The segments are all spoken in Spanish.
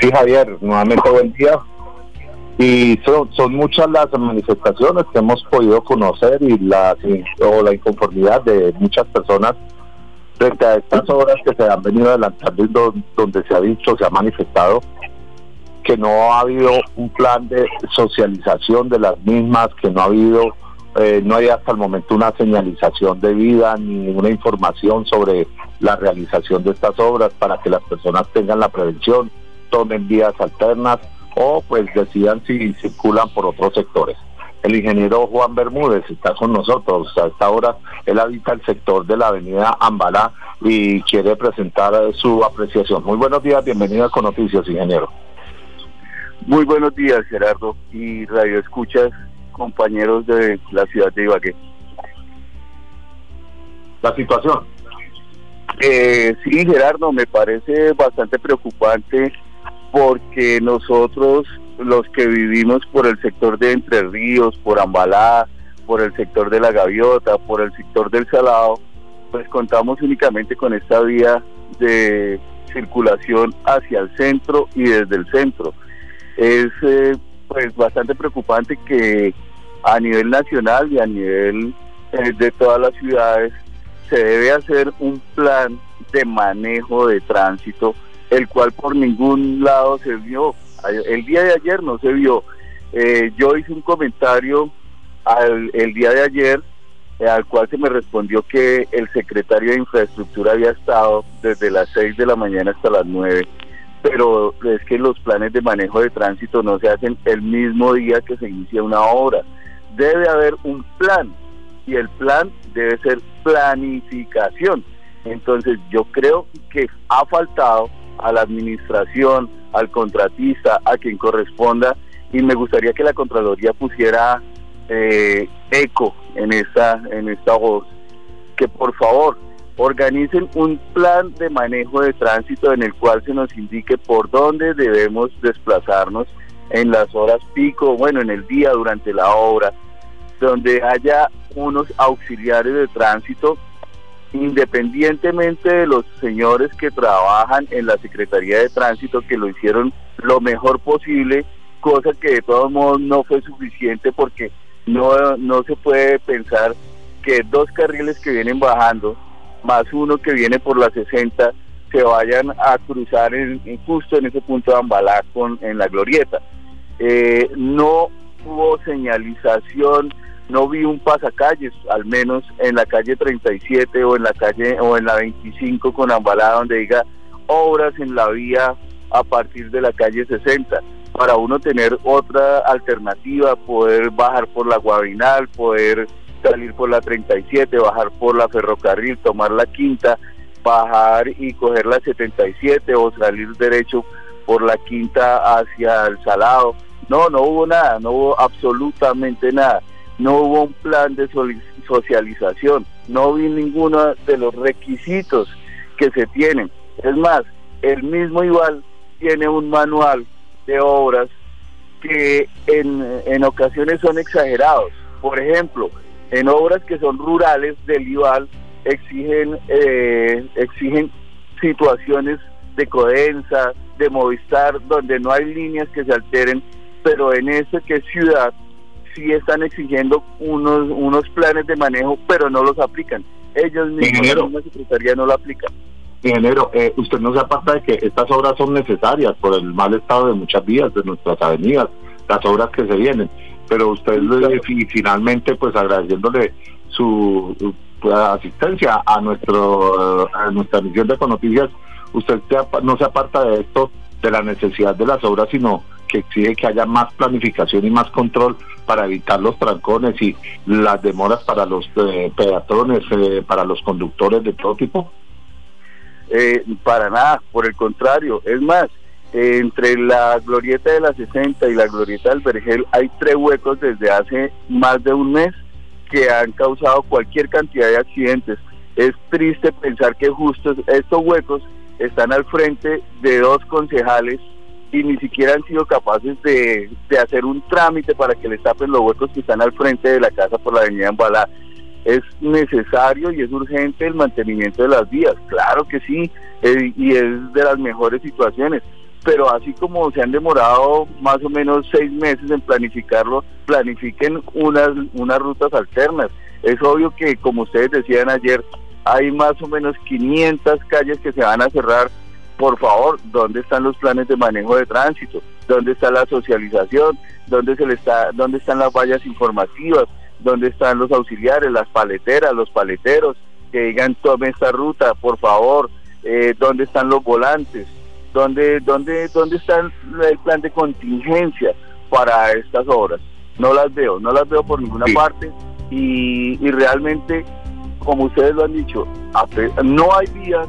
Sí, Javier, nuevamente buen día. Y son, muchas las manifestaciones que hemos podido conocer y la, o la inconformidad de muchas personas frente a estas obras que se han venido adelantando donde se ha dicho, se ha manifestado que no ha habido un plan de socialización de las mismas, que no ha habido, eh, no hay hasta el momento una señalización de vida ni ninguna información sobre la realización de estas obras para que las personas tengan la prevención, tomen vías alternas o pues decidan si circulan por otros sectores. El ingeniero Juan Bermúdez está con nosotros. A esta hora él habita el sector de la avenida Ambalá y quiere presentar su apreciación. Muy buenos días, bienvenido con Noticias, ingeniero. Muy buenos días, Gerardo, y Radio Escuchas, compañeros de la ciudad de Ibagué. La situación. Eh, sí, Gerardo, me parece bastante preocupante porque nosotros, los que vivimos por el sector de Entre Ríos, por Ambalá, por el sector de La Gaviota, por el sector del Salado, pues contamos únicamente con esta vía de circulación hacia el centro y desde el centro. Es eh, pues bastante preocupante que a nivel nacional y a nivel eh, de todas las ciudades se debe hacer un plan de manejo de tránsito el cual por ningún lado se vio. El día de ayer no se vio. Eh, yo hice un comentario el día de ayer eh, al cual se me respondió que el secretario de infraestructura había estado desde las 6 de la mañana hasta las 9, pero es que los planes de manejo de tránsito no se hacen el mismo día que se inicia una obra. Debe haber un plan y el plan debe ser planificación. Entonces yo creo que ha faltado a la administración, al contratista, a quien corresponda, y me gustaría que la Contraloría pusiera eh, eco en esta, en esta voz, que por favor organicen un plan de manejo de tránsito en el cual se nos indique por dónde debemos desplazarnos en las horas pico, bueno, en el día durante la obra, donde haya unos auxiliares de tránsito independientemente de los señores que trabajan en la Secretaría de Tránsito, que lo hicieron lo mejor posible, cosa que de todos modos no fue suficiente porque no, no se puede pensar que dos carriles que vienen bajando, más uno que viene por la 60, se vayan a cruzar en, justo en ese punto de Ambalá con, en la glorieta. Eh, no hubo señalización no vi un pasacalles, al menos en la calle 37 o en la calle o en la 25 con Ambalada donde diga obras en la vía a partir de la calle 60 para uno tener otra alternativa, poder bajar por la Guabinal, poder salir por la 37, bajar por la ferrocarril, tomar la quinta, bajar y coger la 77 o salir derecho por la quinta hacia el Salado. No, no hubo nada, no hubo absolutamente nada no hubo un plan de socialización, no vi ninguno de los requisitos que se tienen. Es más, el mismo igual tiene un manual de obras que en, ocasiones son exagerados. Por ejemplo, en obras que son rurales del IVAL exigen, eh, exigen situaciones de codensa, de Movistar, donde no hay líneas que se alteren, pero en ese que es ciudad sí están exigiendo unos, unos planes de manejo, pero no los aplican. Ellos mismos, la Secretaría no lo aplican. Ingeniero, eh, usted no se aparta de que estas obras son necesarias por el mal estado de muchas vías, de nuestras avenidas, las obras que se vienen, pero usted finalmente, pues agradeciéndole su, asistencia a nuestro a nuestra misión de Econoticias, usted no se aparta de esto, de la necesidad de las obras, sino que exige que haya más planificación y más control para evitar los trancones y las demoras para los eh, peatones, eh, para los conductores de todo tipo? Eh, para nada, por el contrario. Es más, entre la glorieta de la 60 y la glorieta del Vergel hay tres huecos desde hace más de un mes que han causado cualquier cantidad de accidentes. Es triste pensar que justo estos huecos están al frente de dos concejales y ni siquiera han sido capaces de, hacer un trámite para que les tapen los huecos que están al frente de la casa por la avenida Embalá. Es necesario y es urgente el mantenimiento de las vías, claro que sí, eh, y es de las mejores situaciones, pero así como se han demorado más o menos seis meses en planificarlo, planifiquen unas, unas rutas alternas. Es obvio que, como ustedes decían ayer, hay más o menos 500 calles que se van a cerrar. Por favor, ¿dónde están los planes de manejo de tránsito? ¿Dónde está la socialización? ¿Dónde, se le está, dónde están las vallas informativas? ¿Dónde están los auxiliares, las paleteras, los paleteros? Que digan, tome esta ruta, por favor. Eh, ¿Dónde están los volantes? ¿Dónde, dónde, ¿Dónde está el plan de contingencia para estas obras? No las veo, no las veo por ninguna parte y, y realmente como ustedes lo han dicho, no hay vías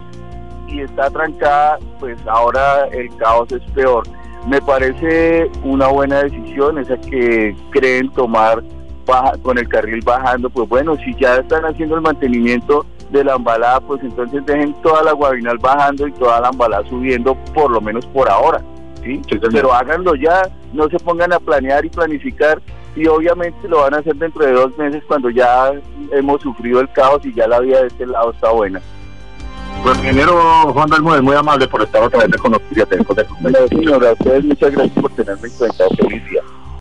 y está trancada, pues ahora el caos es peor. Me parece una buena decisión esa que creen tomar con el carril bajando, pues bueno, si ya están haciendo el mantenimiento de la embalada, pues entonces dejen toda la guabinal bajando y toda la embalada subiendo, por lo menos por ahora. ¿sí? Pero háganlo ya, no se pongan a planear y planificar y obviamente lo van a hacer dentro de dos meses cuando ya hemos sufrido el caos y ya la vida de este lado está buena. Pues ingeniero Juan Dalmuez, muy amable por estar otra vez con nosotros. señora, a ustedes muchas gracias por tenerme en cuenta. Feliz día.